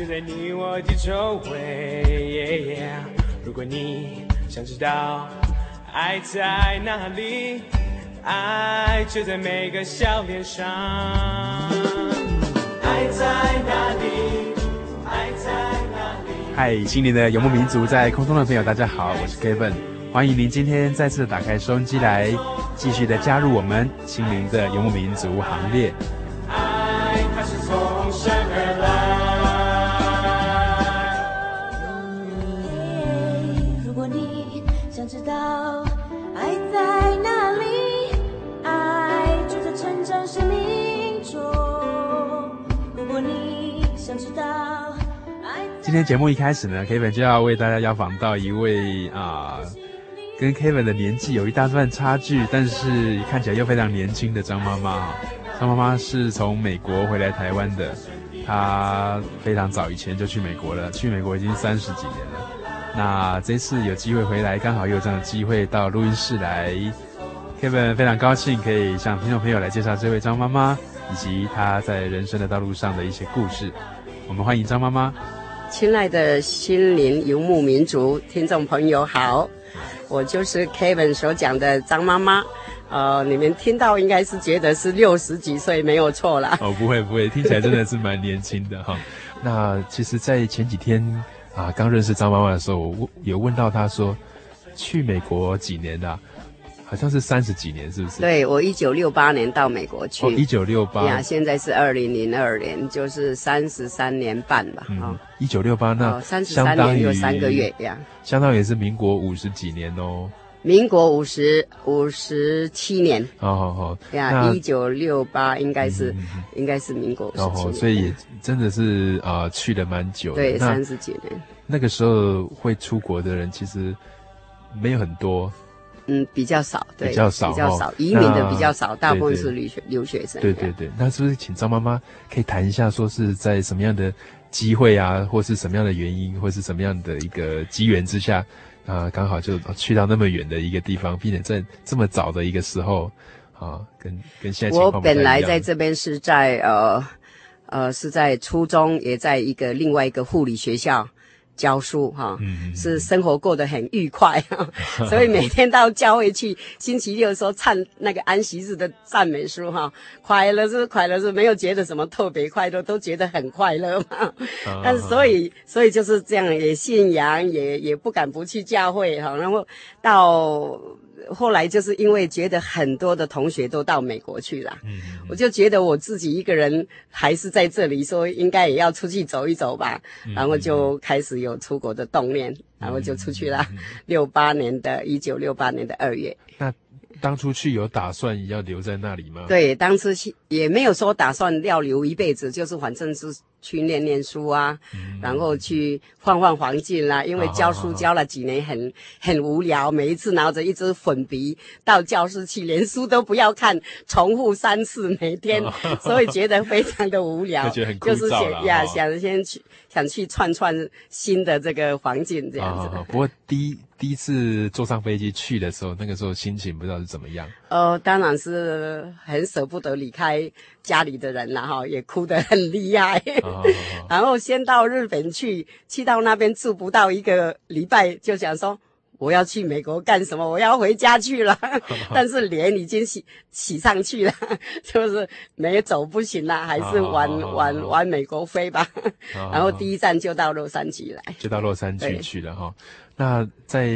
就在你我的周围。Yeah, yeah. 如果你想知道爱在哪里，爱就在每个笑脸上。爱在哪里？爱在哪里？嗨，心灵的游牧民族，在空中的朋友，大家好，我是 Kevin，欢迎您今天再次打开收音机来，继续的加入我们心灵的游牧民族行列。知道爱在哪里爱就在成长生命中如果你想知道今天节目一开始呢，Kevin 就要为大家邀访到一位啊、跟 Kevin 的年纪有一大段差距，但是看起来又非常年轻的张妈妈。张妈妈是从美国回来台湾的，她非常早以前就去美国了，去美国已经三十几年了。那这次有机会回来，刚好又有这样的机会到录音室来，Kevin 非常高兴可以向听众朋友来介绍这位张妈妈以及她在人生的道路上的一些故事。我们欢迎张妈妈。亲爱的心灵游牧民族听众朋友好，我就是 Kevin 所讲的张妈妈，呃，你们听到应该是觉得是六十几岁没有错啦。哦，不会不会，听起来真的是蛮年轻的哈。那其实，在前几天啊，刚认识张妈妈的时候，我问有问到她说，去美国几年了？好像是三十几年，是不是？对，我一九六八年到美国去。哦，一九六八。呀，现在是二零零二年，就是三十三年半吧。嗯，一九六八那三十三年有三个月呀，相当于是民国五十几年哦。民国五十五十七年。好好好。呀，一九六八应该是应该是民国五十七年。所以也真的是啊，去了蛮久。对，三十几年。那个时候会出国的人其实没有很多。嗯，比较少，对，比较少，比较少，移民的比较少，大部分是留学留学生。对对对，那是不是请张妈妈可以谈一下，说是在什么样的机会啊，或是什么样的原因，或是什么样的一个机缘之下，啊，刚好就去到那么远的一个地方，并且在这么早的一个时候，啊，跟跟现在。我本来在这边是在呃呃是在初中，也在一个另外一个护理学校。教书哈，是生活过得很愉快，所以每天到教会去，星期六的时候唱那个安息日的赞美书哈，快乐是快乐是没有觉得什么特别快乐，都觉得很快乐嘛。但是所以所以就是这样，也信仰，也也不敢不去教会哈，然后到。后来就是因为觉得很多的同学都到美国去了，嗯，我就觉得我自己一个人还是在这里，说应该也要出去走一走吧，嗯，然后就开始有出国的动念，嗯，然后就出去了。六八年的一九六八年的二月。那当初去有打算要留在那里吗？对，当初去也没有说打算要留一辈子，就是反正是。去念念书啊，嗯、然后去换换环境啦、啊。因为教书教了几年很，很很无聊。每一次拿着一支粉笔到教室去，连书都不要看，重复三次每天，哦、所以觉得非常的无聊。就，就是想呀，想先去想去串串新的这个环境这样子。哦、不过第一第一次坐上飞机去的时候，那个时候心情不知道是怎么样。呃，当然是很舍不得离开家里的人了哈，也哭得很厉害。然后先到日本去，去到那边住不到一个礼拜，就想说。我要去美国干什么？我要回家去了，但是脸已经洗洗上去了，就是没走不行了，还是往往往美国飞吧。然后第一站就到洛杉矶来，就到洛杉矶去了哈。那在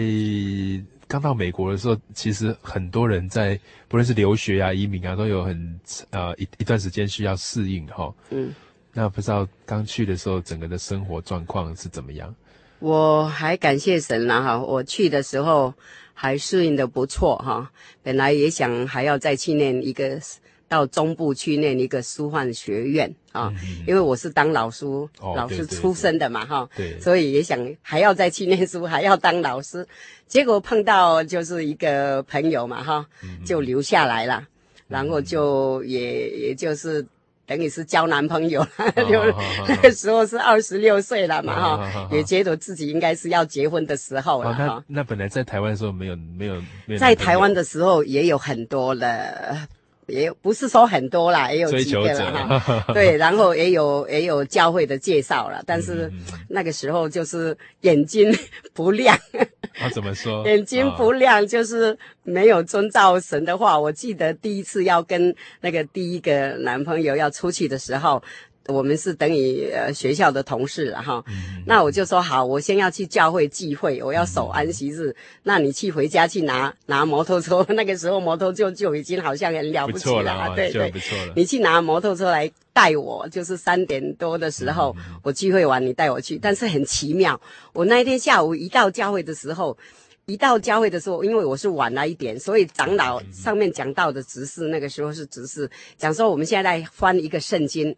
刚到美国的时候，其实很多人在不论是留学啊、移民啊，都有很呃一一段时间需要适应哈。嗯，那不知道刚去的时候，整个的生活状况是怎么样？我还感谢神了哈，我去的时候还适应的不错哈。本来也想还要再去念一个，到中部去念一个师范学院啊，因为我是当老师，老师出身的嘛哈，所以也想还要再去念书，还要当老师。结果碰到就是一个朋友嘛哈，就留下来了，然后就也也就是。等于是交男朋友了，就那个时候是二十六岁了嘛，哈，也觉得自己应该是要结婚的时候了，哈。那那本来在台湾的时候没有没有没有，在台湾的时候也有很多了。也不是说很多啦，也有几个了哈。对，然后也有也有教会的介绍了，但是那个时候就是眼睛不亮。啊，怎么说？眼睛不亮就是没有遵照神的话。我记得第一次要跟那个第一个男朋友要出去的时候。我们是等于呃学校的同事了哈，嗯、那我就说好，我先要去教会聚会，我要守安息日。嗯、那你去回家去拿拿摩托车，那个时候摩托就就已经好像很了不起了，对对，你去拿摩托车来带我，就是三点多的时候、嗯、我聚会完你带我去，但是很奇妙，我那一天下午一到教会的时候，一到教会的时候，因为我是晚了一点，所以长老上面讲到的执事，那个时候是执事讲说我们现在在翻一个圣经。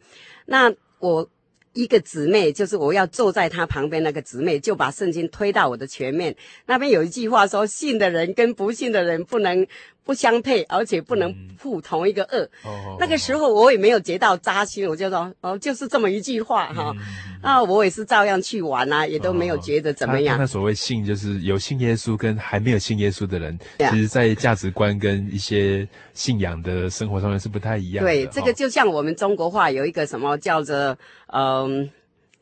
那我一个姊妹，就是我要坐在她旁边那个姊妹，就把圣经推到我的前面。那边有一句话说：信的人跟不信的人不能。不相配，而且不能负同一个恶。嗯、那个时候我也没有觉到扎心，我就说哦，就是这么一句话哈。嗯、啊，我也是照样去玩啊，也都没有觉得怎么样。那所谓信，就是有信耶稣跟还没有信耶稣的人，其实在价值观跟一些信仰的生活上面是不太一样的。对，这个就像我们中国话有一个什么叫做嗯，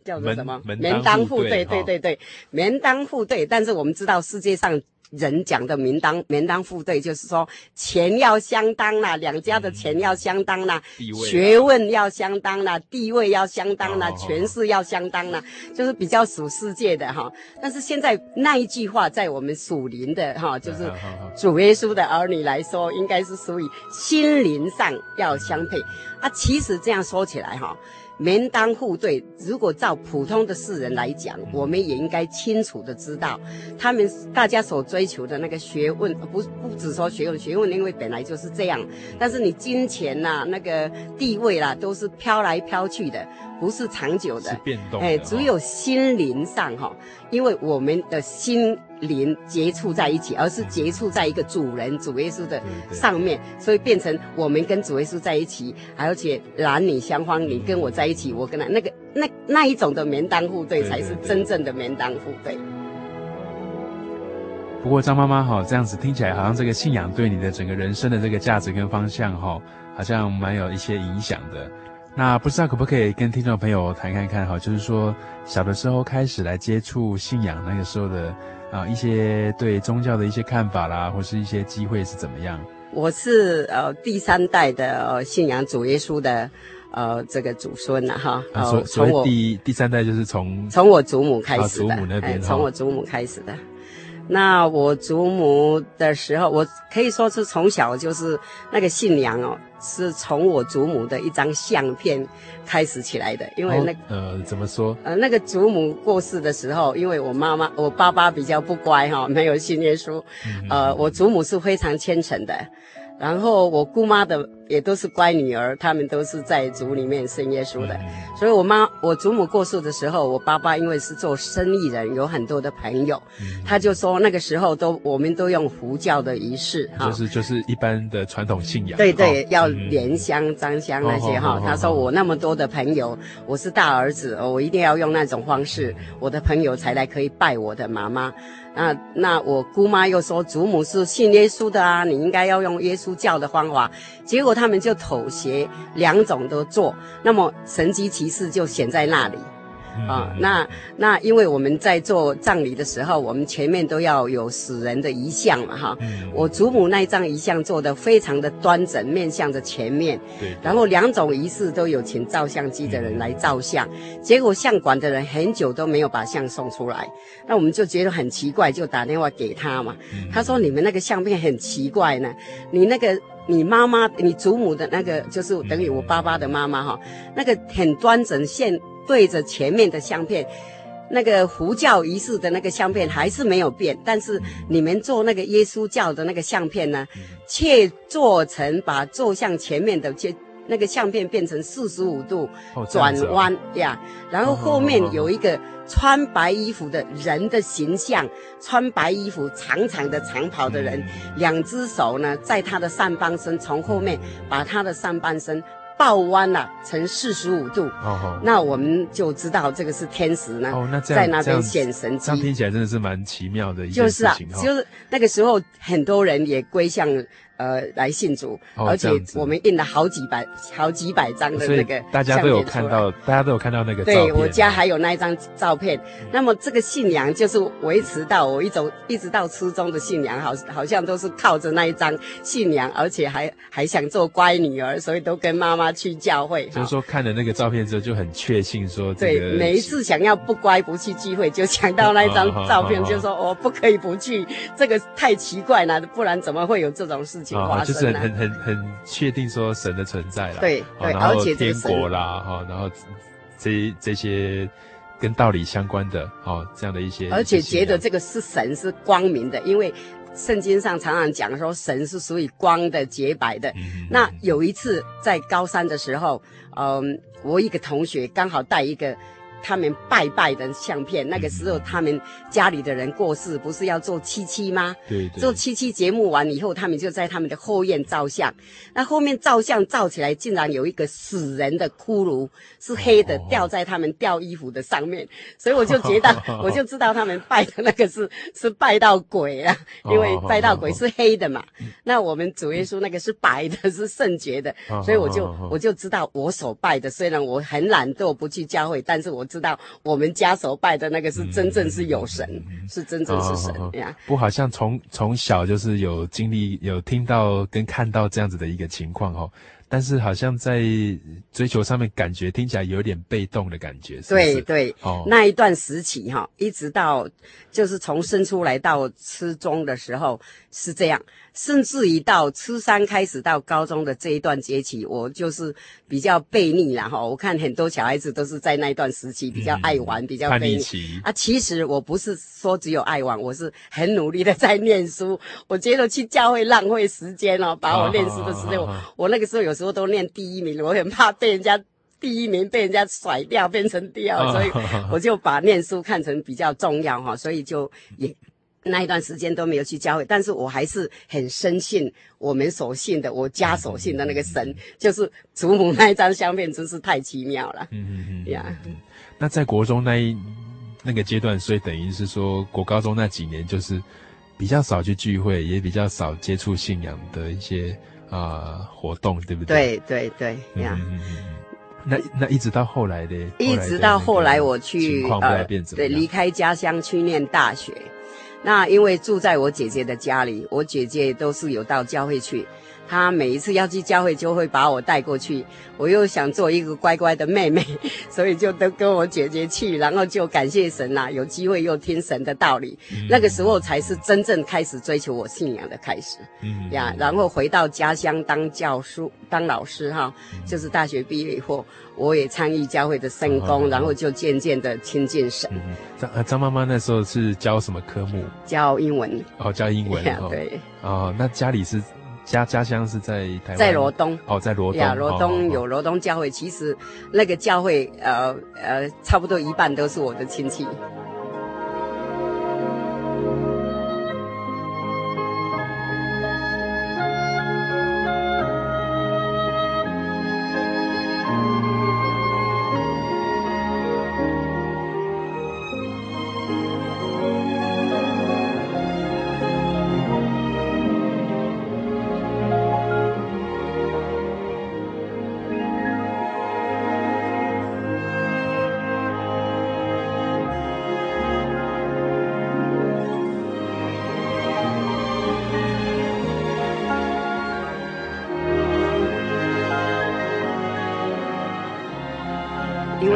叫做什么门当户对，对对对，门当户对。但是我们知道世界上。人讲的门当门当户对，就是说钱要相当啦，两家的钱要相当啦，嗯、学问要相当啦，地位要相当啦，权势要相当啦，就是比较属世界的哈。但是现在那一句话，在我们属灵的哈，就是主耶稣的儿女来说，应该是属于心灵上要相配啊。其实这样说起来哈。门当户对，如果照普通的世人来讲，我们也应该清楚的知道，他们大家所追求的那个学问，不不只说学问，学问因为本来就是这样，但是你金钱呐、啊，那个地位啦，都是飘来飘去的，不是长久的，是变动的。哎，只有心灵上哈，因为我们的心。灵接触在一起，而是接触在一个主人主耶稣的上面，所以变成我们跟主耶稣在一起，而且男女相欢，你跟我在一起，我跟他那个那那一种的门当户对，才是真正的门当户对。不过张妈妈哈，这样子听起来好像这个信仰对你的整个人生的这个价值跟方向哈，好像蛮有一些影响的。那不知道可不可以跟听众朋友谈看看哈，就是说小的时候开始来接触信仰那个时候的。啊，一些对宗教的一些看法啦，或是一些机会是怎么样？我是呃第三代的、呃、信仰主耶稣的，呃这个祖孙了哈。啊，所所以第第三代就是从从我祖母开始祖母那边从、哎、我祖母开始的。那我祖母的时候，我可以说是从小就是那个信仰哦，是从我祖母的一张相片开始起来的。因为那呃怎么说？呃那个祖母过世的时候，因为我妈妈我爸爸比较不乖哈、哦，没有信耶稣。嗯、呃，我祖母是非常虔诚的。然后我姑妈的也都是乖女儿，他们都是在族里面信耶稣的。所以我妈我祖母过世的时候，我爸爸因为是做生意人，有很多的朋友，他就说那个时候都我们都用佛教的仪式，就是就是一般的传统信仰。对对，要莲香、张香那些哈。他说我那么多的朋友，我是大儿子，我一定要用那种方式，我的朋友才来可以拜我的妈妈。那那我姑妈又说，祖母是信耶稣的啊，你应该要用耶稣教的方法。结果他们就妥协，两种都做，那么神迹奇事就显在那里。啊，那那因为我们在做葬礼的时候，我们前面都要有死人的遗像嘛，哈。我祖母那一张遗像做得非常的端正，面向着前面。对。然后两种仪式都有请照相机的人来照相，结果相馆的人很久都没有把相送出来，那我们就觉得很奇怪，就打电话给他嘛。他说：“你们那个相片很奇怪呢，你那个你妈妈、你祖母的那个，就是等于我爸爸的妈妈哈，那个很端正现。”对着前面的相片，那个佛教仪式的那个相片还是没有变，但是你们做那个耶稣教的那个相片呢，却做成把坐向前面的，接那个相片变成四十五度转弯呀，然后后面有一个穿白衣服的人的形象，穿白衣服长长的长袍的人，两只手呢在他的上半身，从后面把他的上半身。倒弯了，成四十五度。哦哦，那我们就知道这个是天使呢。哦，那这样在那边显神迹，这样听起来真的是蛮奇妙的一件事情。就是啊，就是那个时候很多人也归向。呃，来信主，哦、而且我们印了好几百、好几百张的那个，大家都有看到，大家都有看到那个。对，我家还有那一张照片。嗯、那么这个信仰就是维持到我一走，一直到初中的信仰，好，好像都是靠着那一张信仰，而且还还想做乖女儿，所以都跟妈妈去教会。就是说，看了那个照片之后，就很确信说、这个，对，每一次想要不乖不去聚会，就想到那一张 照片，就说我不可以不去，这个太奇怪了，不然怎么会有这种事？啊，就是很很很确定说神的存在了，对对，然后天国啦，哈，然后这这些跟道理相关的，哈，这样的一些，而且觉得这个是神是光明的，因为圣经上常常讲说神是属于光的洁白的。那有一次在高三的时候，嗯，我一个同学刚好带一个。他们拜拜的相片，那个时候他们家里的人过世，不是要做七七吗？对对。做七七节目完以后，他们就在他们的后院照相。那后面照相照起来，竟然有一个死人的骷髅，是黑的，吊在他们吊衣服的上面。所以我就觉得，我就知道他们拜的那个是是拜到鬼了，因为拜到鬼是黑的嘛。那我们主耶稣那个是白的，是圣洁的，所以我就我就知道我所拜的，虽然我很懒惰不去教会，但是我。知道我们家所拜的那个是真正是有神，嗯、是真正是神呀。哦、不好像从从小就是有经历、有听到跟看到这样子的一个情况哦。但是好像在追求上面，感觉听起来有点被动的感觉。是是？对对，哦，那一段时期哈，一直到就是从生出来到吃中的时候是这样。甚至于到初三开始到高中的这一段阶期，我就是比较悖逆了哈。我看很多小孩子都是在那一段时期比较爱玩，嗯、比较悖逆啊。其实我不是说只有爱玩，我是很努力的在念书。我觉得去教会浪费时间哦，把我念书的时间，我我那个时候有时候都念第一名，我很怕被人家第一名被人家甩掉，变成第二，所以我就把念书看成比较重要哈，所以就也。那一段时间都没有去教会，但是我还是很深信我们所信的，我家所信的那个神，嗯、就是祖母那一张相片，真是太奇妙了。嗯嗯嗯呀。Yeah 那在国中那一那个阶段，所以等于是说国高中那几年，就是比较少去聚会，也比较少接触信仰的一些啊、呃、活动，对不对？对对对呀。那那一直到后来的，一直到后来我去呃，对，离开家乡去念大学。那因为住在我姐姐的家里，我姐姐都是有到教会去。他每一次要去教会，就会把我带过去。我又想做一个乖乖的妹妹，所以就都跟我姐姐去，然后就感谢神啦，有机会又听神的道理。嗯、那个时候才是真正开始追求我信仰的开始。嗯呀，然后回到家乡当教书、当老师哈，就是大学毕业以后，我也参与教会的圣工，嗯、然后就渐渐的亲近神。嗯张张妈妈那时候是教什么科目？教英文。哦，教英文。对。哦，那家里是？家家乡是在台湾，在罗东。哦，在罗东呀，罗东有罗东教会，其实那个教会呃呃，差不多一半都是我的亲戚。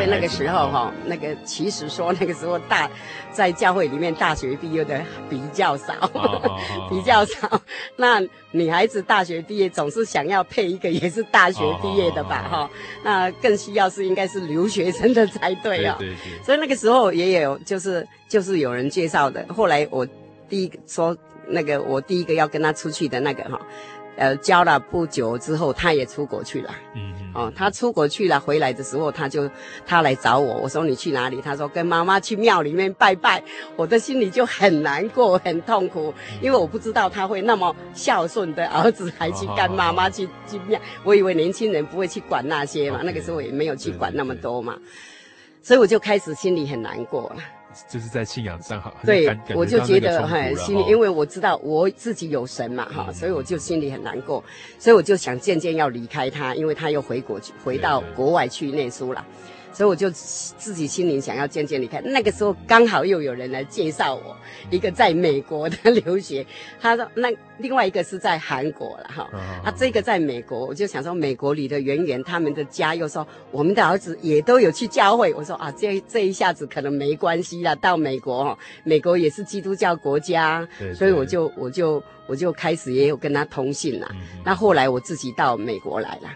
那个时候哈，那个其实说那个时候大，在教会里面大学毕业的比较少，比较少。那女孩子大学毕业总是想要配一个也是大学毕业的吧哈，那更需要是应该是留学生的才对啊。对对对。所以那个时候也有就是就是有人介绍的。后来我第一个说那个我第一个要跟他出去的那个哈。呃，教了不久之后，他也出国去了。嗯嗯。哦，他出国去了，回来的时候，他就他来找我。我说你去哪里？他说跟妈妈去庙里面拜拜。我的心里就很难过，很痛苦，因为我不知道他会那么孝顺的儿子，还去跟妈妈去 去庙。我以为年轻人不会去管那些嘛，那个时候也没有去管那么多嘛，所以我就开始心里很难过了。就是在信仰上哈，对，我就觉得很心里，因为我知道我自己有神嘛哈，所以我就心里很难过，所以我就想渐渐要离开他，因为他又回国去，回到国外去念书了。所以我就自己心里想要渐渐离开。那个时候刚好又有人来介绍我，一个在美国的留学，他说那另外一个是在韩国了哈。啊，这个在美国，我就想说美国里的圆圆他们的家又说我们的儿子也都有去教会。我说啊，这这一下子可能没关系了。到美国，美国也是基督教国家，所以我就我就我就开始也有跟他通信了。那后来我自己到美国来了。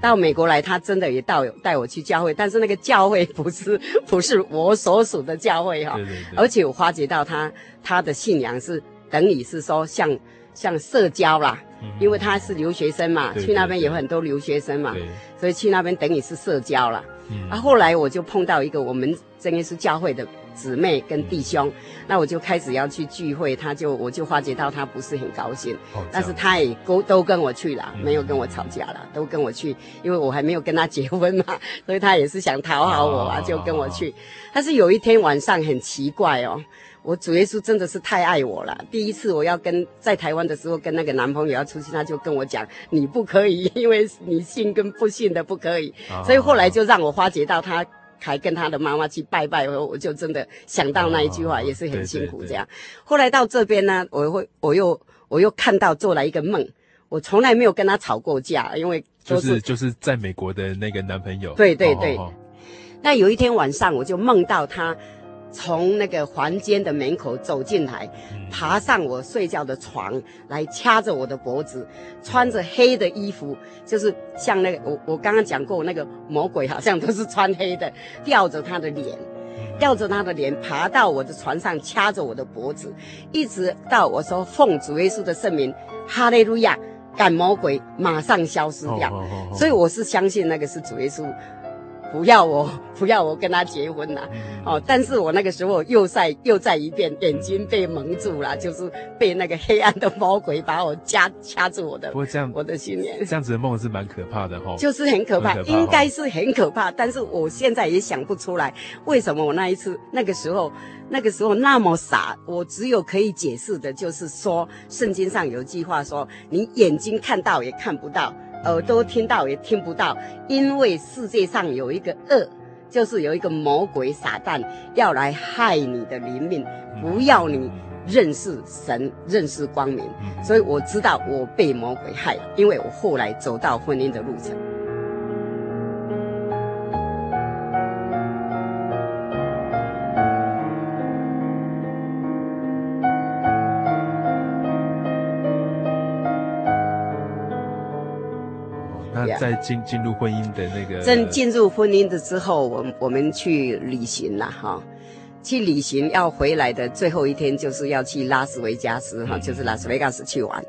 到美国来，他真的也到带我去教会，但是那个教会不是 不是我所属的教会哈，而且我发觉到他他的信仰是等于是说像像社交啦，因为他是留学生嘛，去那边有很多留学生嘛，所以去那边等于是社交啦。啊，后来我就碰到一个我们真耶稣教会的。姊妹跟弟兄，那我就开始要去聚会，他就我就发觉到他不是很高兴，哦、但是他也都都跟我去了，没有跟我吵架了，嗯、都跟我去，因为我还没有跟他结婚嘛，所以他也是想讨好我啊，哦、就跟我去。哦、但是有一天晚上很奇怪哦，我主耶稣真的是太爱我了。第一次我要跟在台湾的时候跟那个男朋友要出去，他就跟我讲，你不可以，因为你信跟不信的不可以，哦、所以后来就让我发觉到他。还跟他的妈妈去拜拜，我我就真的想到那一句话，也是很辛苦这样。后来到这边呢，我会我又我又看到做了一个梦，我从来没有跟他吵过架，因为就是就是在美国的那个男朋友。对对对。那有一天晚上，我就梦到他。从那个房间的门口走进来，爬上我睡觉的床来掐着我的脖子，穿着黑的衣服，就是像那个我我刚刚讲过那个魔鬼，好像都是穿黑的，吊着他的脸，吊着他的脸爬到我的床上掐着我的脖子，一直到我说奉主耶稣的圣名，哈利路亚，赶魔鬼马上消失掉。Oh, oh, oh, oh. 所以我是相信那个是主耶稣。不要我，不要我跟他结婚呐，哦！但是我那个时候又再又再一遍，眼睛被蒙住了，就是被那个黑暗的魔鬼把我掐掐住我的。不过这样，我的心念，这样子的梦是蛮可怕的哈。就是很可怕，应该是很可怕。但是我现在也想不出来，为什么我那一次那个时候那个时候那么傻。我只有可以解释的就是说，圣经上有一句话说：你眼睛看到也看不到。耳朵听到也听不到，因为世界上有一个恶，就是有一个魔鬼撒旦要来害你的灵命，不要你认识神、认识光明。所以我知道我被魔鬼害了，因为我后来走到婚姻的路程。在进进入婚姻的那个，真进入婚姻的之后，我我们去旅行了哈，去旅行要回来的最后一天就是要去拉斯维加斯哈，就是拉斯维加斯去玩。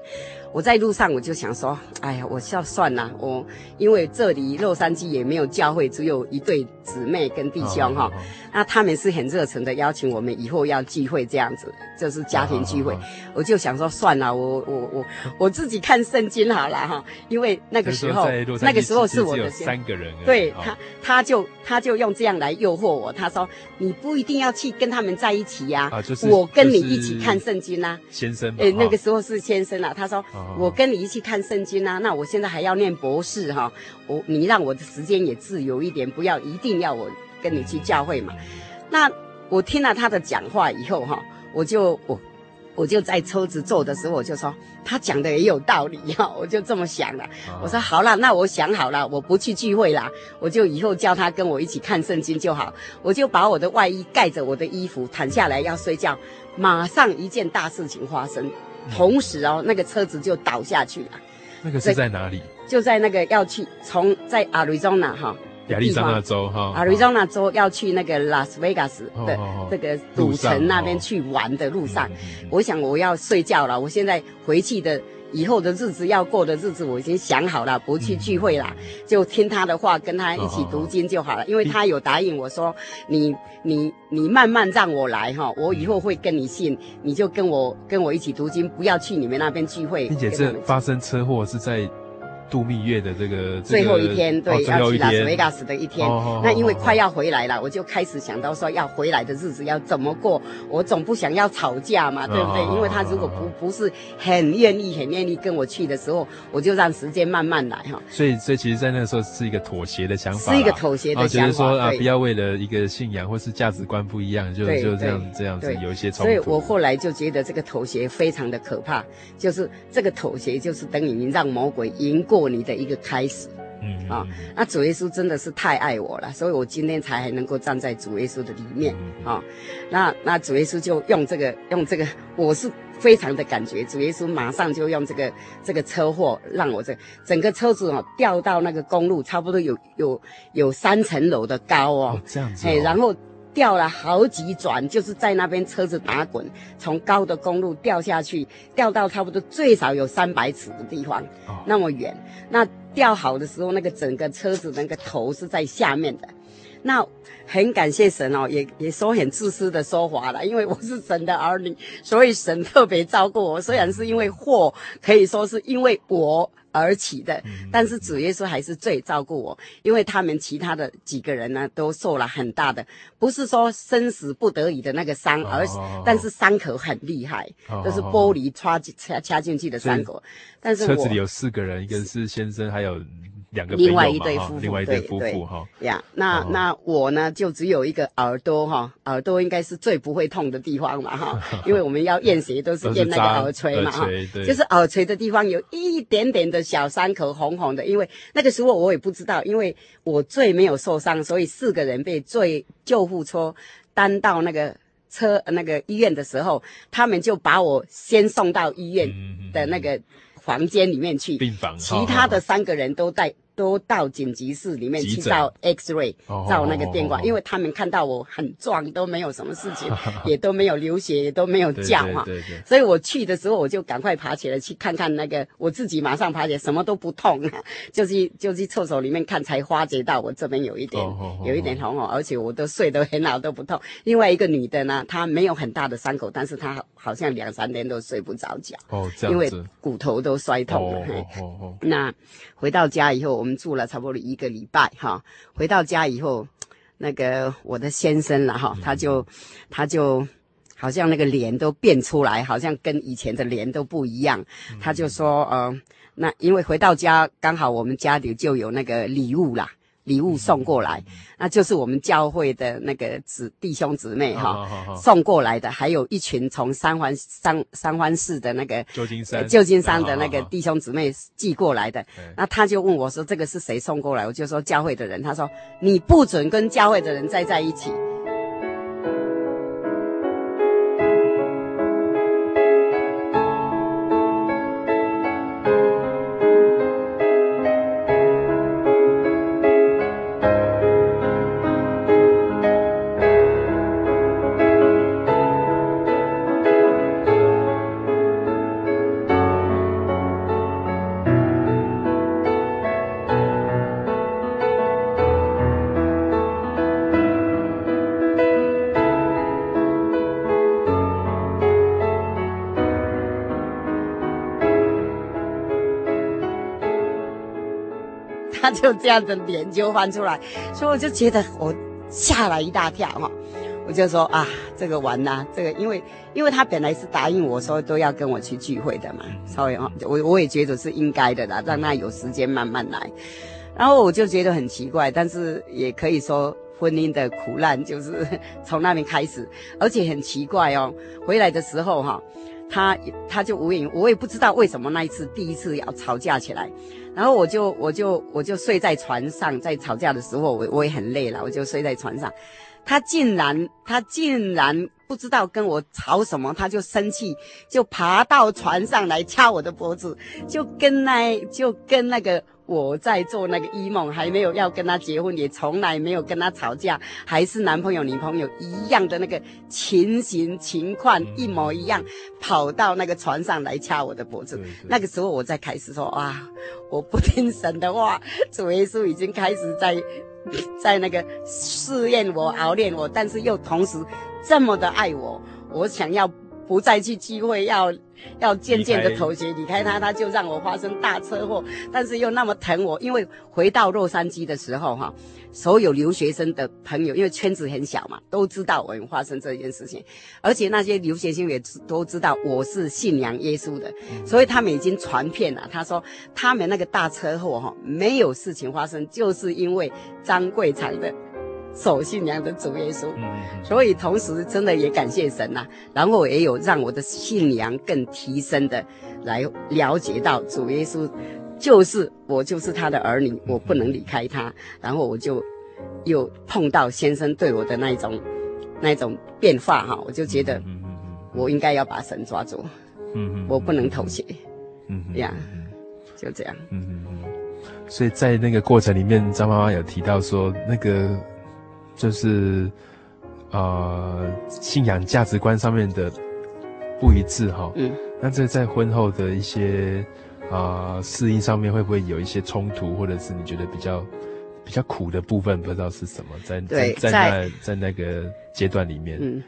我在路上我就想说，哎呀，我要算了，我因为这里洛杉矶也没有教会，只有一对姊妹跟弟兄哈，那他们是很热诚的邀请我们以后要聚会这样子，就是家庭聚会，我就想说算了，我我我 我自己看圣经好了哈，因为那个时候那个时候是我的三个人，对他他就他就用这样来诱惑我，他说你不一定要去跟他们在一起呀，我跟你一起看圣经呐，先生，哎，那个时候是先生啊，他说。我跟你一起看圣经啊，那我现在还要念博士哈，我你让我的时间也自由一点，不要一定要我跟你去教会嘛。那我听了他的讲话以后哈，我就我我就在车子坐的时候我就说，他讲的也有道理哈，我就这么想了。我说好了，那我想好了，我不去聚会了，我就以后叫他跟我一起看圣经就好。我就把我的外衣盖着我的衣服躺下来要睡觉，马上一件大事情发生。同时哦，那个车子就倒下去了。那个是在哪里？就在那个要去从在亚利桑那哈，亚利桑那州哈，亚利桑那州要去那个拉斯维加斯的这个赌城那边去玩的路上，我想我要睡觉了，我现在回去的。以后的日子要过的日子，我已经想好了，不去聚会了，就听他的话，跟他一起读经就好了。因为他有答应我说，你你你慢慢让我来哈，我以后会跟你信，你就跟我跟我一起读经，不要去你们那边聚会。并且这发生车祸是在。度蜜月的这个最后一天，对，要去拉斯维加斯的一天。那因为快要回来了，我就开始想到说，要回来的日子要怎么过。我总不想要吵架嘛，对不对？因为他如果不不是很愿意、很愿意跟我去的时候，我就让时间慢慢来哈。所以，所以其实，在那个时候是一个妥协的想法，是一个妥协的想法。就是说啊，不要为了一个信仰或是价值观不一样，就就这样这样子有一些冲突。所以我后来就觉得这个妥协非常的可怕，就是这个妥协就是等于你让魔鬼赢过。你的一个开始，嗯啊，那主耶稣真的是太爱我了，所以我今天才还能够站在主耶稣的里面啊。那那主耶稣就用这个用这个，我是非常的感觉，主耶稣马上就用这个这个车祸让我这整个车子哦掉到那个公路，差不多有有有三层楼的高哦，这样子，哎，然后。掉了好几转，就是在那边车子打滚，从高的公路掉下去，掉到差不多最少有三百尺的地方，哦、那么远。那掉好的时候，那个整个车子那个头是在下面的。那很感谢神哦，也也说很自私的说法了，因为我是神的儿女，所以神特别照顾我。虽然是因为祸，可以说是因为我。而起的，但是主耶稣还是最照顾我，因为他们其他的几个人呢，都受了很大的，不是说生死不得已的那个伤，而是但是伤口很厉害，都是玻璃插进插插进去的伤口。但是车子里有四个人，一个是先生，还有。两个另外一对夫妇，另外一对夫妇哈。呀，那那我呢，就只有一个耳朵哈，耳朵应该是最不会痛的地方嘛哈，因为我们要验血都是验那个 耳垂嘛哈，就是耳垂的地方有一点点的小伤口红红的，因为那个时候我也不知道，因为我最没有受伤，所以四个人被最救护车担到那个车那个医院的时候，他们就把我先送到医院的那个房间里面去，病房，其他的三个人都在。都到紧急室里面去照 X-ray，照那个电管，因为他们看到我很壮，都没有什么事情，也都没有流血，也都没有叫哈。所以我去的时候，我就赶快爬起来去看看那个，我自己马上爬起来，什么都不痛，就去就去厕所里面看，才发觉到我这边有一点有一点红哦，而且我都睡得很好，都不痛。另外一个女的呢，她没有很大的伤口，但是她好像两三天都睡不着觉，因为骨头都摔痛了。那回到家以后。我们住了差不多一个礼拜哈，回到家以后，那个我的先生了哈，他就他就好像那个脸都变出来，好像跟以前的脸都不一样。他就说呃，那因为回到家刚好我们家里就有那个礼物啦。礼物送过来，那就是我们教会的那个姊弟兄姊妹哈送过来的，还有一群从三环三三环市的那个旧金山旧金山的那个弟兄姊妹寄过来的。那他就问我说：“这个是谁送过来？”我就说：“教会的人。”他说：“你不准跟教会的人再在一起。” 就这样子脸就翻出来，所以我就觉得我吓了一大跳哈。我就说啊，这个完啦，这个因为因为他本来是答应我说都要跟我去聚会的嘛，稍微哈，我我也觉得是应该的啦，让他有时间慢慢来。然后我就觉得很奇怪，但是也可以说婚姻的苦难就是 从那边开始，而且很奇怪哦，回来的时候哈，他他就无影，我也不知道为什么那一次第一次要吵架起来，然后我就我就我就睡在船上，在吵架的时候我我也很累了，我就睡在船上。他竟然，他竟然不知道跟我吵什么，他就生气，就爬到船上来掐我的脖子，就跟那，就跟那个我在做那个一梦，还没有要跟他结婚，也从来没有跟他吵架，还是男朋友女朋友一样的那个情形情况一模一样，跑到那个船上来掐我的脖子。那个时候我才开始说啊，我不听神的话，主耶稣已经开始在。在那个试验我、熬炼我，但是又同时这么的爱我，我想要不再去机会，要要渐渐的妥协离开他，他就让我发生大车祸，但是又那么疼我，因为回到洛杉矶的时候哈。所有留学生的朋友，因为圈子很小嘛，都知道我有发生这件事情，而且那些留学生也都知道我是信仰耶稣的，所以他们已经传遍了。他说他们那个大车祸哈，没有事情发生，就是因为张贵长的守信仰的主耶稣。所以同时真的也感谢神呐，然后也有让我的信仰更提升的来了解到主耶稣。就是我就是他的儿女，我不能离开他。然后我就又碰到先生对我的那一种那一种变化哈，我就觉得我应该要把神抓住，嗯，我不能妥协，嗯，呀，就这样，嗯嗯嗯。所以在那个过程里面，张妈妈有提到说，那个就是呃信仰价值观上面的不一致哈，嗯，那这在婚后的一些。啊，适应上面会不会有一些冲突，或者是你觉得比较比较苦的部分，不知道是什么？在在在那在那个阶段里面，嗯，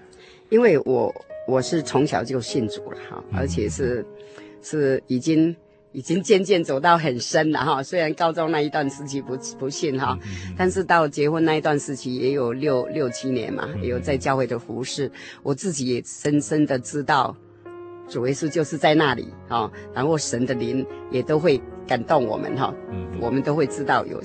因为我我是从小就信主了哈，而且是、嗯、是已经已经渐渐走到很深了哈。虽然高中那一段时期不不信哈，嗯、但是到结婚那一段时期也有六六七年嘛，也有在教会的服侍，我自己也深深的知道。主耶稣就是在那里啊、哦，然后神的灵也都会感动我们哈，我们都会知道有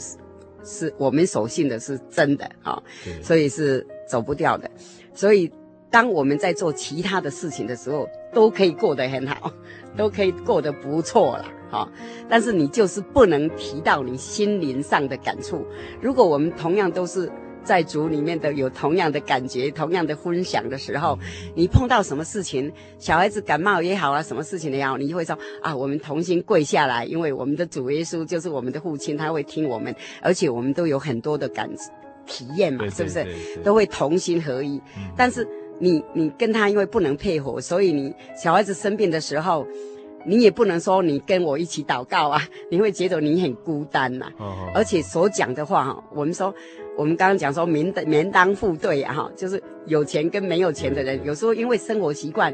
是我们所信的是真的啊，哦、所以是走不掉的。所以当我们在做其他的事情的时候，都可以过得很好，都可以过得不错了哈。但是你就是不能提到你心灵上的感触。如果我们同样都是。在主里面的有同样的感觉，同样的分享的时候，你碰到什么事情，小孩子感冒也好啊，什么事情也好，你就会说啊，我们同心跪下来，因为我们的主耶稣就是我们的父亲，他会听我们，而且我们都有很多的感体验嘛，是不是？都会同心合一。但是你你跟他因为不能配合，所以你小孩子生病的时候，你也不能说你跟我一起祷告啊，你会觉得你很孤单呐。而且所讲的话哈，我们说。我们刚刚讲说，门的门当户对啊，哈，就是有钱跟没有钱的人，有时候因为生活习惯，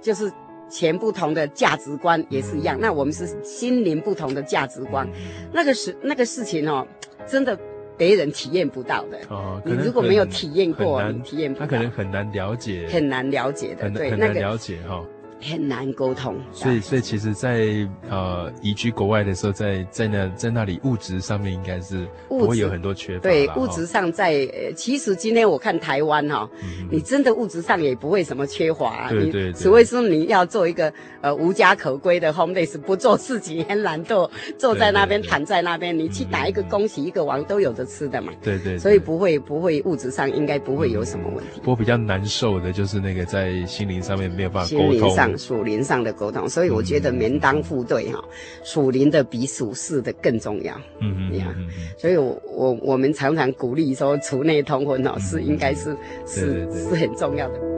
就是钱不同的价值观也是一样。那我们是心灵不同的价值观，那个是那个事情哦，真的别人体验不到的。哦，你如果没有体验过，你体验不到，他可能很难了解，很难了解的，对，很难了解哈。很难沟通，所以所以其实在，在呃移居国外的时候，在在那在那里物质上面应该是不会有很多缺乏。对，物质上在，呃，其实今天我看台湾哈，嗯、你真的物质上也不会什么缺乏，啊。对对对。除非说你要做一个呃无家可归的 homeless，不做事情，很懒惰，坐在那边躺在那边，你去打一个工，洗一个王都有的吃的嘛。对，对对。所以不会不会物质上应该不会有什么问题。不过比较难受的就是那个在心灵上面没有办法沟通。属灵上的沟通，所以我觉得门当户对哈，属灵的比属世的更重要。嗯嗯，这样，所以我我我们常常鼓励说，除内通婚哦，是应该是是是很重要的。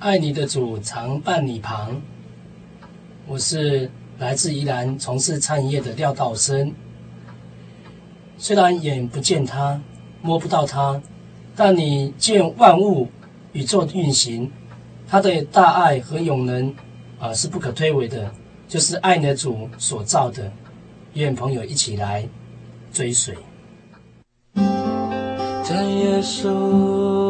爱你的主常伴你旁。我是来自宜兰从事餐饮业的廖道生。虽然眼不见他，摸不到他，但你见万物宇宙运行，他的大爱和永能啊是不可推诿的，就是爱你的主所造的。愿朋友一起来追随。真耶稣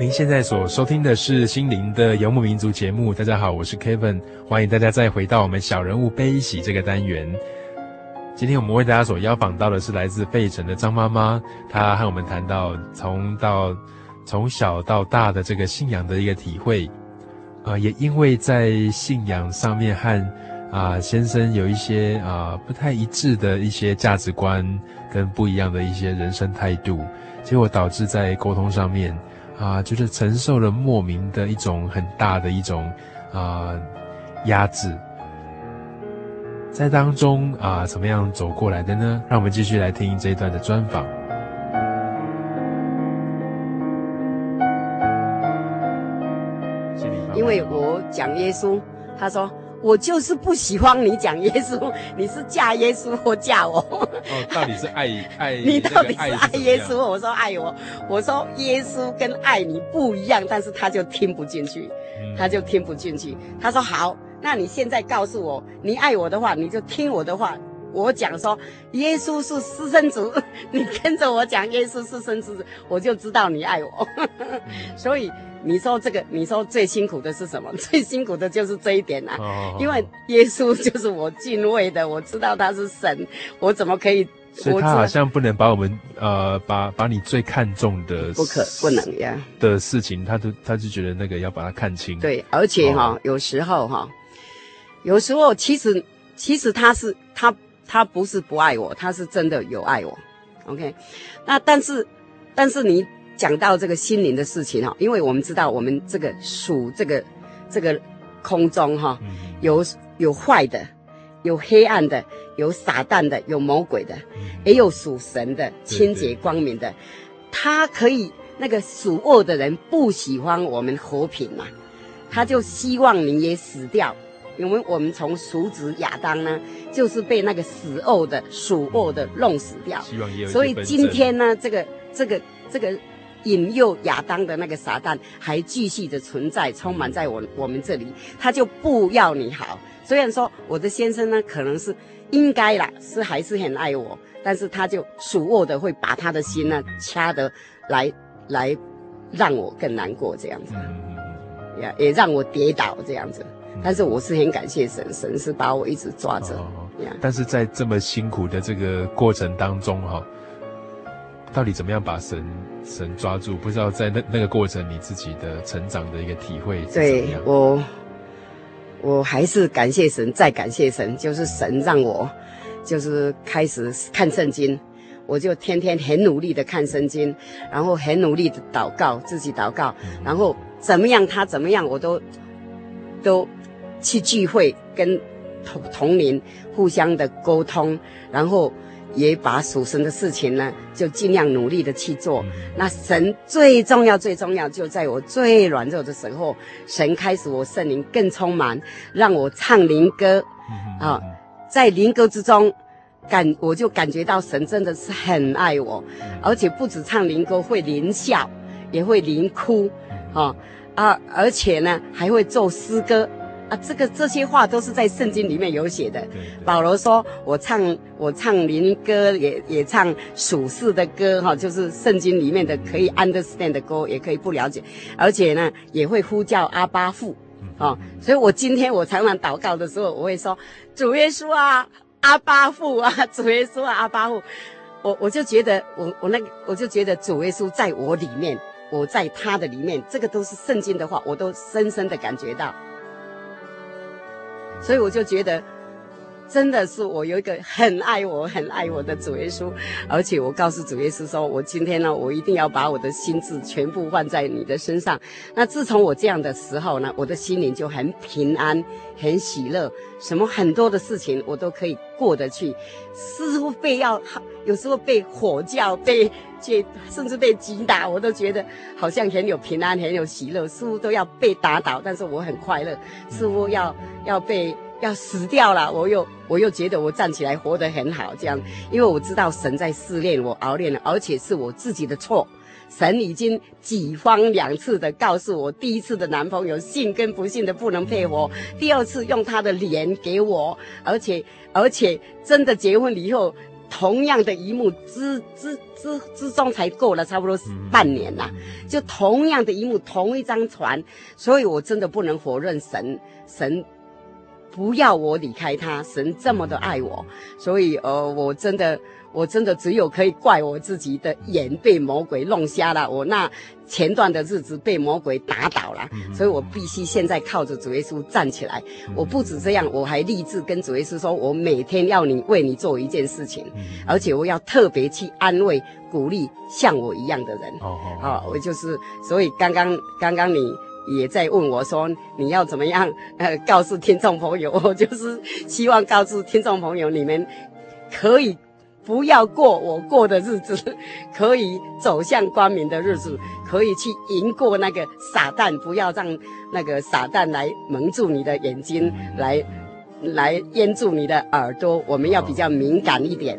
您现在所收听的是心灵的游牧民族节目。大家好，我是 Kevin，欢迎大家再回到我们小人物悲喜这个单元。今天我们为大家所邀访到的是来自费城的张妈妈，她和我们谈到从到从小到大的这个信仰的一个体会。啊、也因为在信仰上面和啊、先生有一些啊、不太一致的一些价值观跟不一样的一些人生态度，结果导致在沟通上面。啊，就是承受了莫名的一种很大的一种啊压制，在当中啊怎么样走过来的呢？让我们继续来听这一段的专访。因为我讲耶稣，他说。我就是不喜欢你讲耶稣，你是嫁耶稣或嫁我？哦，到底是爱 爱？你到底是爱耶稣？我说爱我，我说耶稣跟爱你不一样，但是他就听不进去，他就听不进去。他说好，那你现在告诉我，你爱我的话，你就听我的话。我讲说耶稣是私生子，你跟着我讲耶稣是私生子，我就知道你爱我。所以。你说这个，你说最辛苦的是什么？最辛苦的就是这一点呐、啊哦，因为耶稣就是我敬畏的，我知道他是神，我怎么可以？所以他好像不能把我们呃，把把你最看重的不可不能呀的事情，他就他就觉得那个要把它看清。对，而且哈、哦，有时候哈，有时候其实其实他是他他不是不爱我，他是真的有爱我。OK，那但是但是你。讲到这个心灵的事情哈，因为我们知道我们这个属这个这个空中哈，有有坏的，有黑暗的，有撒旦的，有魔鬼的，也有属神的清洁光明的。他可以那个属恶的人不喜欢我们和平嘛，他就希望你也死掉，因为我们从属子亚当呢，就是被那个死恶的属恶的弄死掉。希望也有。所以今天呢，这个这个这个引诱亚当的那个撒旦还继续的存在，充满在我我们这里，他就不要你好。虽然说我的先生呢，可能是应该啦，是还是很爱我，但是他就属恶的会把他的心呢掐得来来让我更难过这样子。也也让我跌倒这样子，但是我是很感谢神，神是把我一直抓着。但是在这么辛苦的这个过程当中哈，到底怎么样把神神抓住？不知道在那那个过程你自己的成长的一个体会是怎么样？对，我我还是感谢神，再感谢神，就是神让我就是开始看圣经，我就天天很努力的看圣经，然后很努力的祷告，自己祷告，然后。怎么样？他怎么样？我都都去聚会，跟同同龄互相的沟通，然后也把属神的事情呢，就尽量努力的去做。那神最重要、最重要，就在我最软弱的时候，神开始我圣灵更充满，让我唱灵歌啊，在灵歌之中感我就感觉到神真的是很爱我，而且不止唱灵歌，会灵笑，也会灵哭。啊啊！而且呢，还会做诗歌啊！这个这些话都是在圣经里面有写的。保罗说：“我唱我唱民歌，也也唱属世的歌，哈，就是圣经里面的可以 understand 的歌，也可以不了解。而且呢，也会呼叫阿巴父，哦！所以我今天我常常祷告的时候，我会说：主耶稣啊，阿巴父啊，主耶稣啊，阿巴父。我我就觉得，我我那个，我就觉得主耶稣在我里面。”我在他的里面，这个都是圣经的话，我都深深的感觉到，所以我就觉得。真的是我有一个很爱我、很爱我的主耶稣，而且我告诉主耶稣说：“我今天呢，我一定要把我的心智全部放在你的身上。”那自从我这样的时候呢，我的心灵就很平安、很喜乐，什么很多的事情我都可以过得去。似乎被要，有时候被火叫、被这甚至被击打，我都觉得好像很有平安、很有喜乐。似乎都要被打倒，但是我很快乐。似乎要要被。要死掉了，我又我又觉得我站起来活得很好，这样，因为我知道神在试炼我，熬炼了，而且是我自己的错。神已经几番两次的告诉我，第一次的男朋友信跟不信的不能配合，第二次用他的脸给我，而且而且真的结婚以后，同样的一幕之之之之中才过了差不多半年呐，就同样的一幕，同一张船，所以我真的不能否认神神。不要我离开他，神这么的爱我，所以呃，我真的，我真的只有可以怪我自己的眼被魔鬼弄瞎了。我那前段的日子被魔鬼打倒了，所以我必须现在靠着主耶稣站起来。我不止这样，我还立志跟主耶稣说，我每天要你为你做一件事情，而且我要特别去安慰、鼓励像我一样的人。哦，好，我就是，所以刚刚刚刚你。也在问我说：“你要怎么样？呃，告诉听众朋友，我就是希望告诉听众朋友，你们可以不要过我过的日子，可以走向光明的日子，可以去赢过那个撒旦，不要让那个撒旦来蒙住你的眼睛，来来淹住你的耳朵。我们要比较敏感一点。”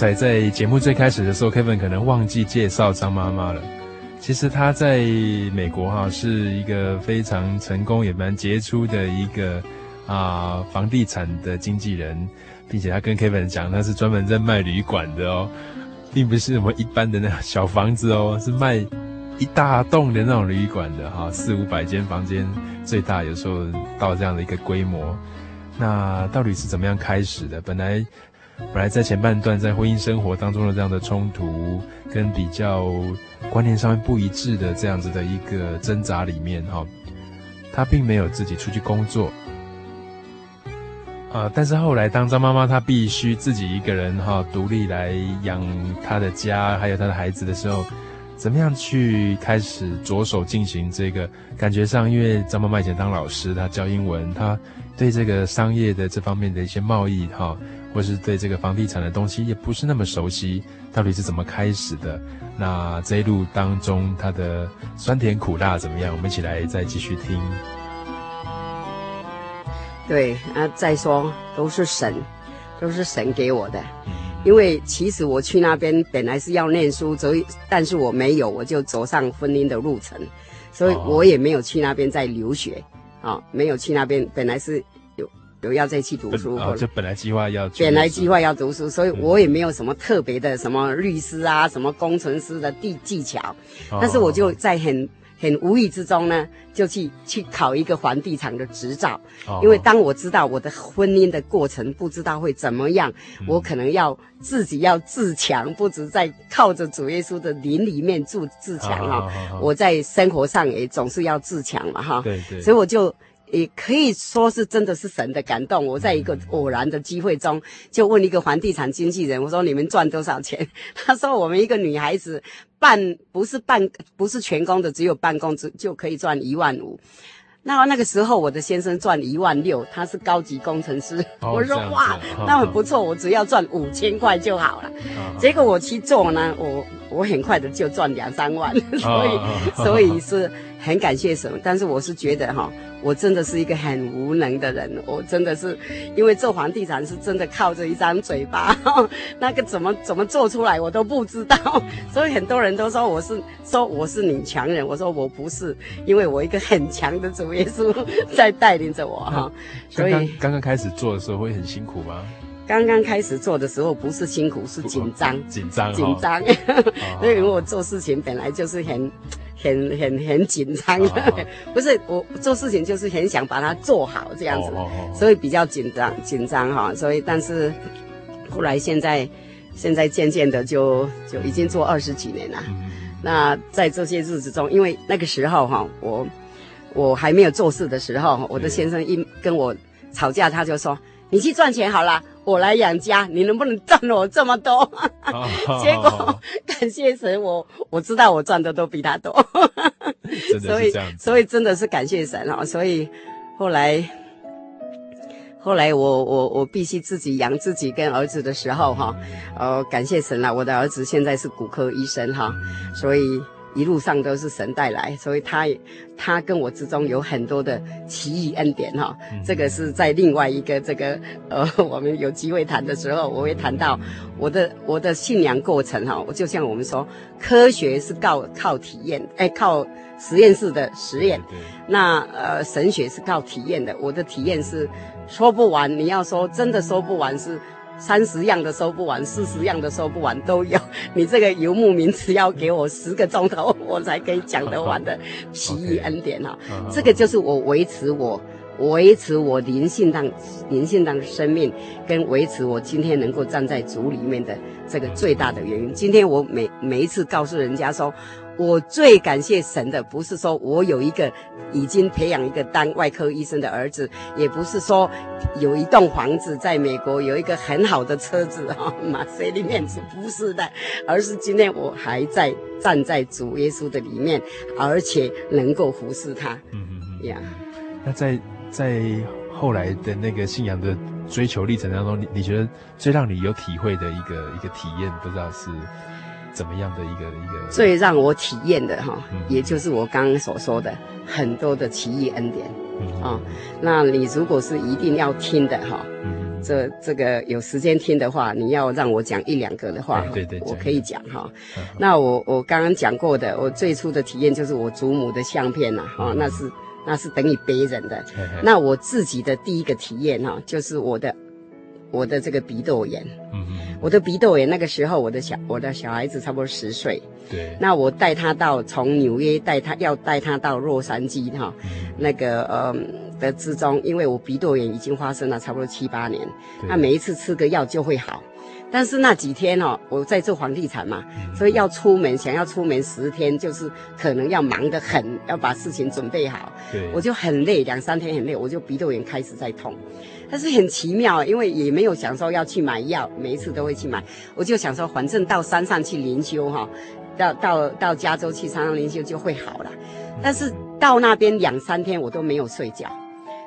才在节目最开始的时候，Kevin 可能忘记介绍张妈妈了。其实她在美国哈是一个非常成功也蛮杰出的一个啊房地产的经纪人，并且她跟 Kevin 讲，她是专门在卖旅馆的哦，并不是我们一般的那小房子哦，是卖一大栋的那种旅馆的哈，四五百间房间，最大有时候到这样的一个规模。那到底是怎么样开始的？本来。本来在前半段，在婚姻生活当中的这样的冲突，跟比较观念上面不一致的这样子的一个挣扎里面，哈，他并没有自己出去工作，啊、但是后来当张妈妈她必须自己一个人哈独立来养她的家，还有她的孩子的时候，怎么样去开始着手进行这个？感觉上，因为张妈妈以前当老师，她教英文，她对这个商业的这方面的一些贸易，哈。或是对这个房地产的东西也不是那么熟悉，到底是怎么开始的？那这一路当中，它的酸甜苦辣怎么样？我们一起来再继续听。对啊，再说都是神，都是神给我的。因为其实我去那边本来是要念书，所以但是我没有，我就走上婚姻的路程，所以我也没有去那边再留学啊、哦，没有去那边，本来是。有有要再去读书，哦，就本来计划要去，本来计划要读书，所以我也没有什么特别的什么律师啊，什么工程师的技技巧，但是我就在很很无意之中呢，就去去考一个房地产的执照，因为当我知道我的婚姻的过程不知道会怎么样，我可能要自己要自强，不止在靠着主耶稣的灵里面住自强啊，我在生活上也总是要自强嘛哈，对对，所以我就。也可以说是真的是神的感动。我在一个偶然的机会中，就问一个房地产经纪人，我说：“你们赚多少钱？”他说：“我们一个女孩子办不是半 不是全工的，只有半工资就可以赚一万五。”那那个时候我的先生赚一万六，他是高级工程师。哦、我说：“哇，那很不错，我只要赚五千块就好了。”结果我去做呢，我我很快的就赚两三万，所以所以是很感谢神。但是我是觉得哈。我真的是一个很无能的人，我真的是，因为做房地产是真的靠着一张嘴巴，那个怎么怎么做出来我都不知道，所以很多人都说我是说我是女强人，我说我不是，因为我一个很强的主耶稣 在带领着我哈。所以刚刚开始做的时候会很辛苦吗？刚刚开始做的时候不是辛苦，是紧张，紧张，紧张，因为我做事情本来就是很。很很很紧张 不是我做事情就是很想把它做好这样子，所以比较紧张紧张哈。所以但是后来现在现在渐渐的就就已经做二十几年了。嗯、那在这些日子中，因为那个时候哈，我我还没有做事的时候，我的先生一跟我吵架，他就说：“你去赚钱好了。”我来养家，你能不能赚我这么多？哦、结果感谢神，我我知道我赚的都比他多，所以所以真的是感谢神哈。所以后来后来我我我必须自己养自己跟儿子的时候哈，呃感谢神了，我的儿子现在是骨科医生哈，所以一路上都是神带来，所以他他跟我之中有很多的奇异恩典哈。嗯、这个是在另外一个这个呃，我们有机会谈的时候，我会谈到我的我的信仰过程哈。我就像我们说，科学是靠靠体验，哎，靠实验室的实验。对。那呃，神学是靠体验的。我的体验是说不完，你要说真的说不完是。三十样的收不完，四十样的收不完都有。你这个游牧民只要给我十个钟头，我才可以讲得完的 奇异恩典哈。这个就是我维持我维持我灵性当灵性当的生命，跟维持我今天能够站在主里面的这个最大的原因。今天我每每一次告诉人家说。我最感谢神的，不是说我有一个已经培养一个当外科医生的儿子，也不是说有一栋房子在美国，有一个很好的车子 哈，马塞里面是不是的，而是今天我还在站在主耶稣的里面，而且能够服侍他。嗯嗯嗯。呀，那在在后来的那个信仰的追求历程当中，你你觉得最让你有体会的一个一个体验，不知道是？怎么样的一个一个最让我体验的哈，嗯、也就是我刚刚所说的很多的奇异恩典。啊。那你如果是一定要听的哈，嗯、这这个有时间听的话，你要让我讲一两个的话，对对，我可以讲哈。那我我刚刚讲过的，我最初的体验就是我祖母的相片呐，哈、嗯。哦，那是那是等于别人的。嘿嘿。那我自己的第一个体验哈，就是我的我的这个鼻窦炎。嗯我的鼻窦炎那个时候，我的小我的小孩子差不多十岁。对。那我带他到从纽约带他要带他到洛杉矶哈，嗯、那个呃的之中，因为我鼻窦炎已经发生了差不多七八年，那每一次吃个药就会好，但是那几天哦，我在做房地产嘛，嗯、所以要出门想要出门十天，就是可能要忙得很，要把事情准备好。对。我就很累，两三天很累，我就鼻窦炎开始在痛。但是很奇妙，因为也没有想说要去买药，每一次都会去买。我就想说，反正到山上去灵修哈，到到到加州去山上灵修就会好了。但是到那边两三天我都没有睡觉。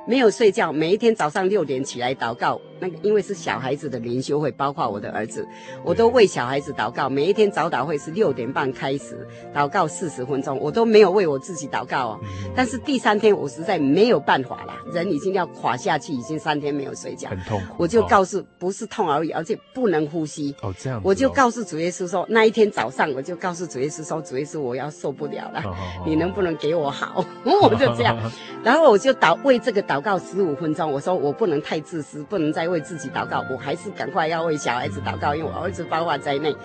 没有睡觉，每一天早上六点起来祷告。那个因为是小孩子的灵修会，包括我的儿子，我都为小孩子祷告。每一天早祷会是六点半开始，祷告四十分钟，我都没有为我自己祷告哦。但是第三天我实在没有办法了，人已经要垮下去，已经三天没有睡觉，很痛苦。我就告诉，不是痛而已，而且不能呼吸。哦，这样。我就告诉主耶稣说，那一天早上我就告诉主耶稣说，主耶稣我要受不了了，你能不能给我好？我就这样，然后我就祷为这个祷。祷告十五分钟，我说我不能太自私，不能再为自己祷告，我还是赶快要为小孩子祷告，因为我儿子包括在内。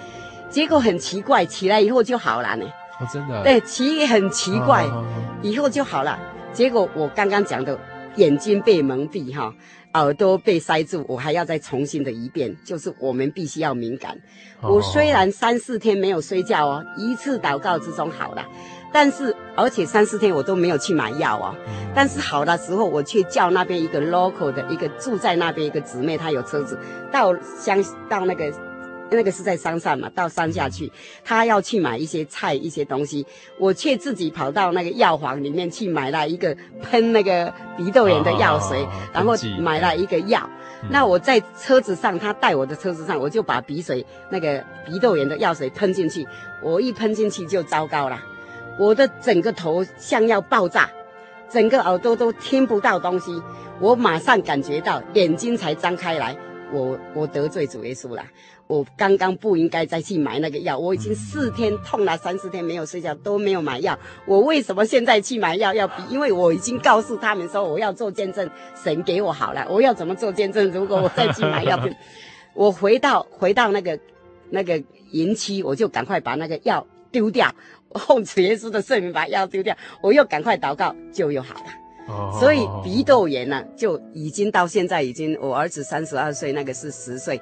结果很奇怪，起来以后就好了呢。哦，真的？对，奇很奇怪，哦、以后就好了。结果我刚刚讲的眼睛被蒙蔽哈，耳朵被塞住，我还要再重新的一遍，就是我们必须要敏感。哦、我虽然三四天没有睡觉哦，一次祷告之中好了。但是，而且三四天我都没有去买药啊。但是好的时候，我却叫那边一个 local 的一个住在那边一个姊妹，她有车子，到乡到那个那个是在山上嘛，到山下去，她要去买一些菜一些东西，我却自己跑到那个药房里面去买了一个喷那个鼻窦炎的药水，然后买了一个药。那我在车子上，他带我的车子上，我就把鼻水那个鼻窦炎的药水喷进去，我一喷进去就糟糕了。我的整个头像要爆炸，整个耳朵都听不到东西，我马上感觉到眼睛才张开来，我我得罪主耶稣了，我刚刚不应该再去买那个药，我已经四天痛了，三四天没有睡觉都没有买药，我为什么现在去买药要比？因为我已经告诉他们说我要做见证，神给我好了，我要怎么做见证？如果我再去买药，我回到回到那个那个营区，我就赶快把那个药丢掉。奉主耶稣的圣名把药丢掉，我又赶快祷告，就又好了。哦，所以鼻窦炎呢、啊，就已经到现在已经，我儿子三十二岁，那个是十岁，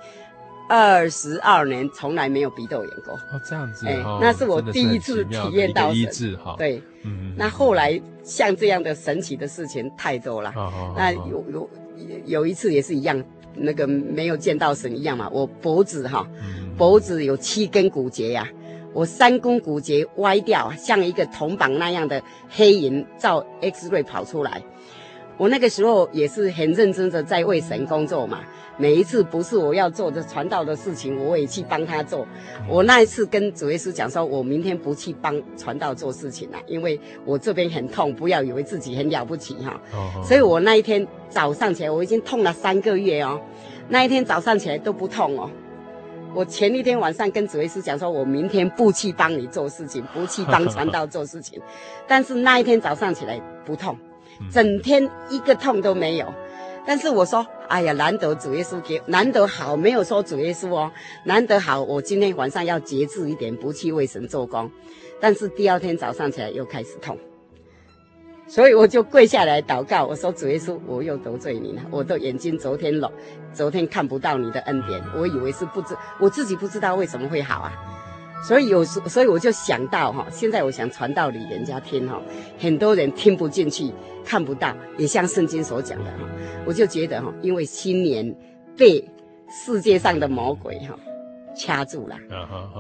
二十二年从来没有鼻窦炎过。哦，这样子，哎，那是我第一次体验到神。对，嗯，那后来像这样的神奇的事情太多了。哦，那有有有一次也是一样，那个没有见到神一样嘛，我脖子哈，脖子有七根骨节呀、啊。我三根骨节歪掉，像一个铜板那样的黑影照 X ray 跑出来。我那个时候也是很认真的在为神工作嘛。每一次不是我要做的传道的事情，我也去帮他做。我那一次跟主耶稣讲说，我明天不去帮传道做事情了，因为我这边很痛，不要以为自己很了不起哈。哦。所以我那一天早上起来，我已经痛了三个月哦。那一天早上起来都不痛哦。我前一天晚上跟主耶稣讲说，我明天不去帮你做事情，不去帮传道做事情。但是那一天早上起来不痛，整天一个痛都没有。但是我说。哎呀，难得主耶稣给，难得好，没有说主耶稣哦，难得好，我今天晚上要节制一点，不去为神做工。但是第二天早上起来又开始痛，所以我就跪下来祷告，我说主耶稣，我又得罪你了，我的眼睛昨天了，昨天看不到你的恩典，我以为是不知，我自己不知道为什么会好啊。所以有时，所以我就想到哈，现在我想传道理人家听哈，很多人听不进去，看不到，也像圣经所讲的哈，我就觉得哈，因为新年被世界上的魔鬼哈掐住了，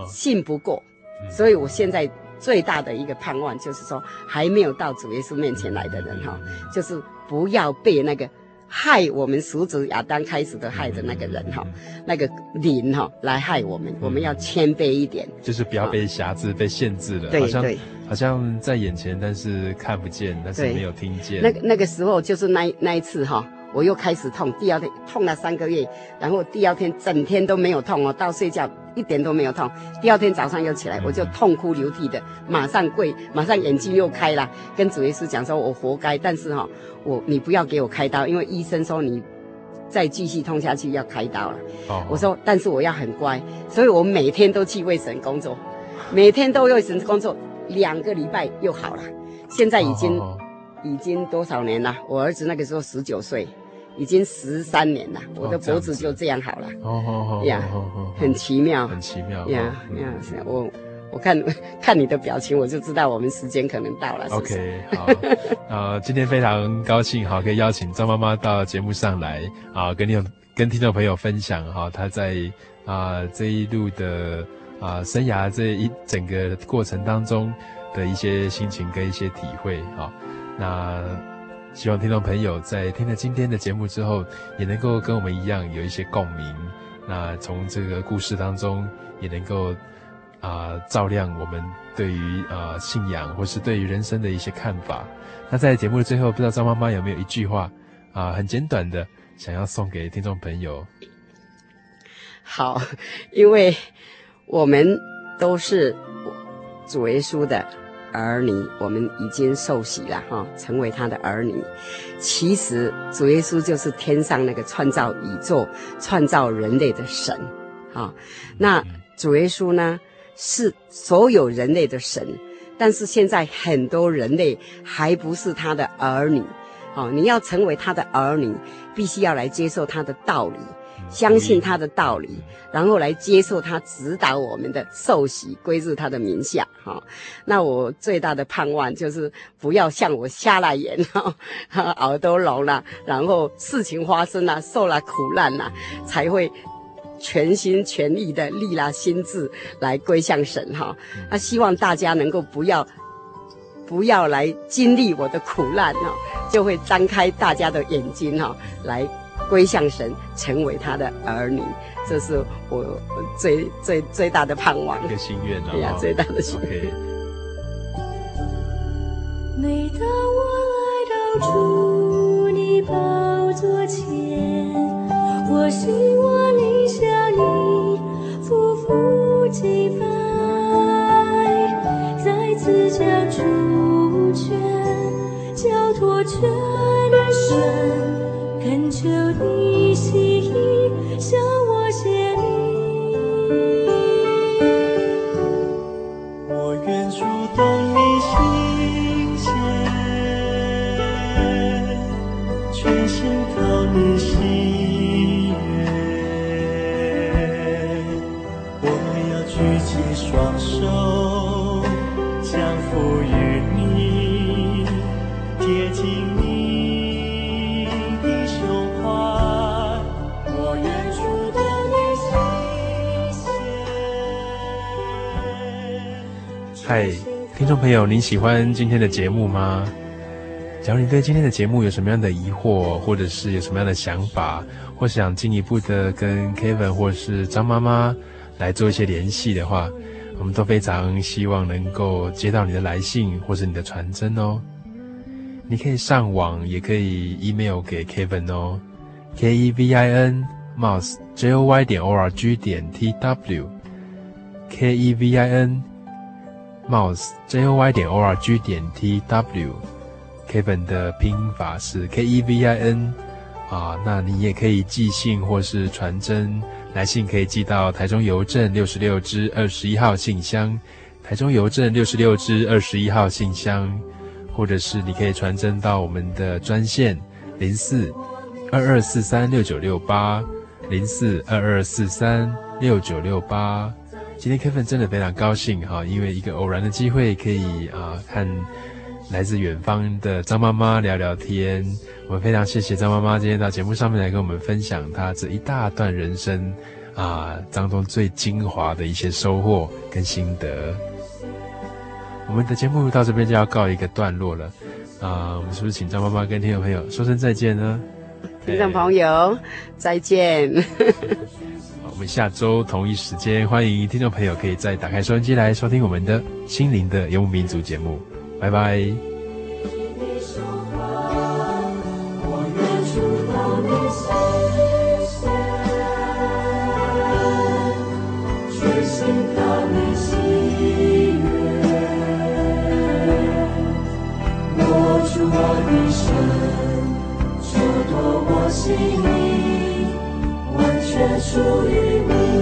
信不过，所以我现在最大的一个盼望就是说，还没有到主耶稣面前来的人哈，就是不要被那个。害我们始祖亚当开始的害的那个人哈，那个灵哈来害我们，我们要谦卑一点，就是不要被辖制、被限制了。好像好像在眼前，但是看不见，但是没有听见。那个那个时候就是那那一次哈，我又开始痛，第二天痛了三个月，然后第二天整天都没有痛哦，到睡觉一点都没有痛。第二天早上又起来，我就痛哭流涕的，马上跪，马上眼睛又开了，跟主耶稣讲说，我活该，但是哈。我你不要给我开刀，因为医生说你再继续痛下去要开刀了。Oh. 我说，但是我要很乖，所以我每天都去为神工作，每天都为神工作，两个礼拜又好了。现在已经、oh. 已经多少年了？我儿子那个时候十九岁，已经十三年了，我的脖子就这样好了。哦呀，很奇妙，很奇妙。呀呀，我。我看 看你的表情，我就知道我们时间可能到了。？OK，好，呃，今天非常高兴，好，可以邀请张妈妈到节目上来，啊，跟你跟听众朋友分享哈，她在啊这一路的啊生涯这一整个过程当中的一些心情跟一些体会，好，那希望听众朋友在听了今天的节目之后，也能够跟我们一样有一些共鸣，那从这个故事当中也能够。啊、照亮我们对于啊、信仰或是对于人生的一些看法。那在节目的最后，不知道张妈妈有没有一句话啊、很简短的，想要送给听众朋友？好，因为我们都是主耶稣的儿女，我们已经受洗了哈，成为他的儿女。其实主耶稣就是天上那个创造宇宙、创造人类的神啊。那主耶稣呢？是所有人类的神，但是现在很多人类还不是他的儿女，哦，你要成为他的儿女，必须要来接受他的道理，相信他的道理，然后来接受他指导我们的受洗归入他的名下，哈、哦。那我最大的盼望就是不要像我瞎了眼，哈、哦，耳朵聋了，然后事情发生了，受了苦难了，才会。全心全意的立了心智来归向神哈，那希望大家能够不要不要来经历我的苦难哈，就会张开大家的眼睛哈，来归向神，成为他的儿女，这是我最最最大的盼望，一个心愿啊，对呀，最大的心愿。Okay. 每当我来到主你宝座前，我希望你。敬拜，再次将主权交托全身，恳求你心意向我显明。我愿触动你心嗨，听众朋友，您喜欢今天的节目吗？假如你对今天的节目有什么样的疑惑，或者是有什么样的想法，或想进一步的跟 Kevin 或是张妈妈来做一些联系的话，我们都非常希望能够接到你的来信或是你的传真哦。你可以上网，也可以 email 给 Kevin 哦，K E V I N mouse J O Y 点 O R G 点 T W，K E V I N mouse J O Y 点 O R G 点 T W，Kevin 的拼法是 K E V I N 啊，那你也可以寄信或是传真。来信可以寄到台中邮政六十六支二十一号信箱，台中邮政六十六支二十一号信箱，或者是你可以传真到我们的专线零四二二四三六九六八零四二二四三六九六八。今天 Kevin 真的非常高兴哈，因为一个偶然的机会可以啊和来自远方的张妈妈聊聊天。我们非常谢谢张妈妈今天到节目上面来跟我们分享她这一大段人生啊当中最精华的一些收获跟心得。我们的节目到这边就要告一个段落了啊，我们是不是请张妈妈跟听众朋友说声再见呢？听众朋友再见。我们下周同一时间欢迎听众朋友可以再打开收音机来收听我们的心灵的游牧民族节目。拜拜。也属于你。